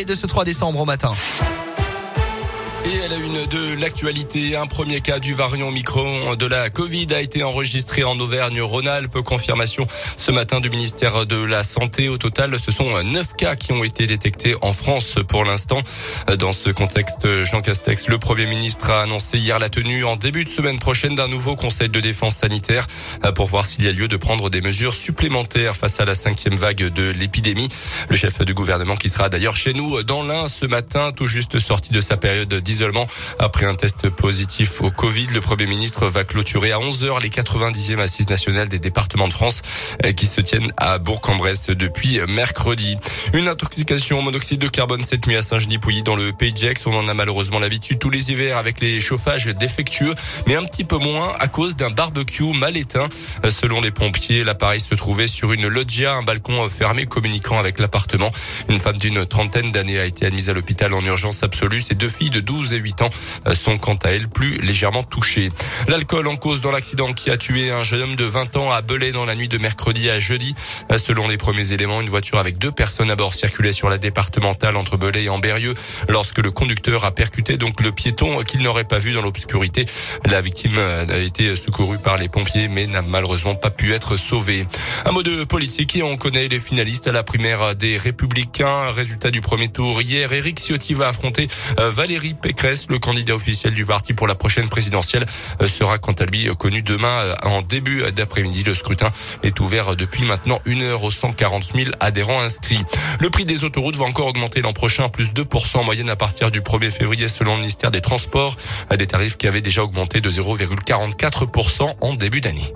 Et de ce 3 décembre au matin. Et à la une de l'actualité, un premier cas du variant micro de la Covid a été enregistré en Auvergne-Rhône-Alpes. Confirmation ce matin du ministère de la Santé. Au total, ce sont neuf cas qui ont été détectés en France pour l'instant. Dans ce contexte, Jean Castex, le Premier ministre, a annoncé hier la tenue en début de semaine prochaine d'un nouveau conseil de défense sanitaire pour voir s'il y a lieu de prendre des mesures supplémentaires face à la cinquième vague de l'épidémie. Le chef du gouvernement qui sera d'ailleurs chez nous dans l'Ain ce matin, tout juste sorti de sa période d'isolation après un test positif au Covid, le Premier ministre va clôturer à 11h les 90e assises nationales des départements de France euh, qui se tiennent à Bourg-en-Bresse depuis mercredi. Une intoxication au monoxyde de carbone cette nuit à Saint-Genis-Pouilly dans le Pays de Gex. On en a malheureusement l'habitude tous les hivers avec les chauffages défectueux, mais un petit peu moins à cause d'un barbecue mal éteint. Euh, selon les pompiers, l'appareil se trouvait sur une loggia, un balcon fermé communiquant avec l'appartement. Une femme d'une trentaine d'années a été admise à l'hôpital en urgence absolue. Ses deux filles de 12 et 8 ans euh, sont quant à elles plus légèrement touchées. L'alcool en cause dans l'accident qui a tué un jeune homme de 20 ans à Belay dans la nuit de mercredi à jeudi. Euh, selon les premiers éléments, une voiture avec deux personnes à bord circulait sur la départementale entre Belay et Amberieux lorsque le conducteur a percuté donc le piéton qu'il n'aurait pas vu dans l'obscurité. La victime euh, a été secourue par les pompiers mais n'a malheureusement pas pu être sauvée. Un mot de politique et on connaît les finalistes à la primaire des Républicains. Résultat du premier tour hier, Éric Ciotti va affronter Valérie Pécresse le candidat officiel du parti pour la prochaine présidentielle, euh, sera quant à lui connu demain euh, en début d'après-midi. Le scrutin est ouvert depuis maintenant une heure aux 140 000 adhérents inscrits. Le prix des autoroutes va encore augmenter l'an prochain, plus 2% en moyenne à partir du 1er février selon le ministère des Transports, des tarifs qui avaient déjà augmenté de 0,44% en début d'année.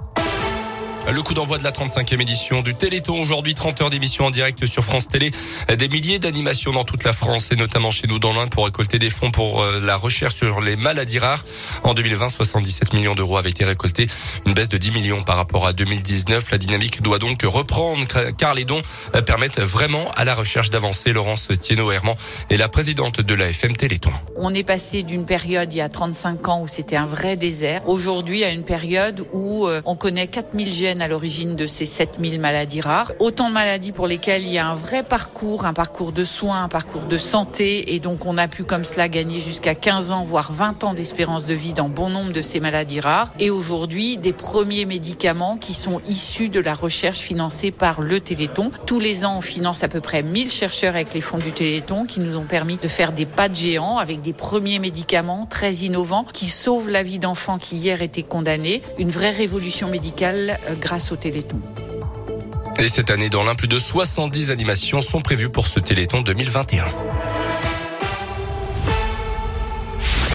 Le coup d'envoi de la 35e édition du Téléthon. Aujourd'hui, 30 heures d'émission en direct sur France Télé. Des milliers d'animations dans toute la France et notamment chez nous dans l'Inde pour récolter des fonds pour euh, la recherche sur les maladies rares. En 2020, 77 millions d'euros avaient été récoltés. Une baisse de 10 millions par rapport à 2019. La dynamique doit donc reprendre car les dons euh, permettent vraiment à la recherche d'avancer. Laurence Thienot-Herman est la présidente de l'AFM Téléthon. On est passé d'une période il y a 35 ans où c'était un vrai désert. Aujourd'hui, à une période où euh, on connaît 4000 gènes à l'origine de ces 7000 maladies rares. Autant de maladies pour lesquelles il y a un vrai parcours, un parcours de soins, un parcours de santé. Et donc, on a pu comme cela gagner jusqu'à 15 ans, voire 20 ans d'espérance de vie dans bon nombre de ces maladies rares. Et aujourd'hui, des premiers médicaments qui sont issus de la recherche financée par le Téléthon. Tous les ans, on finance à peu près 1000 chercheurs avec les fonds du Téléthon qui nous ont permis de faire des pas de géants avec des premiers médicaments très innovants qui sauvent la vie d'enfants qui hier étaient condamnés. Une vraie révolution médicale euh, grâce au Téléthon. Et cette année, dans l'un, plus de 70 animations sont prévues pour ce Téléthon 2021.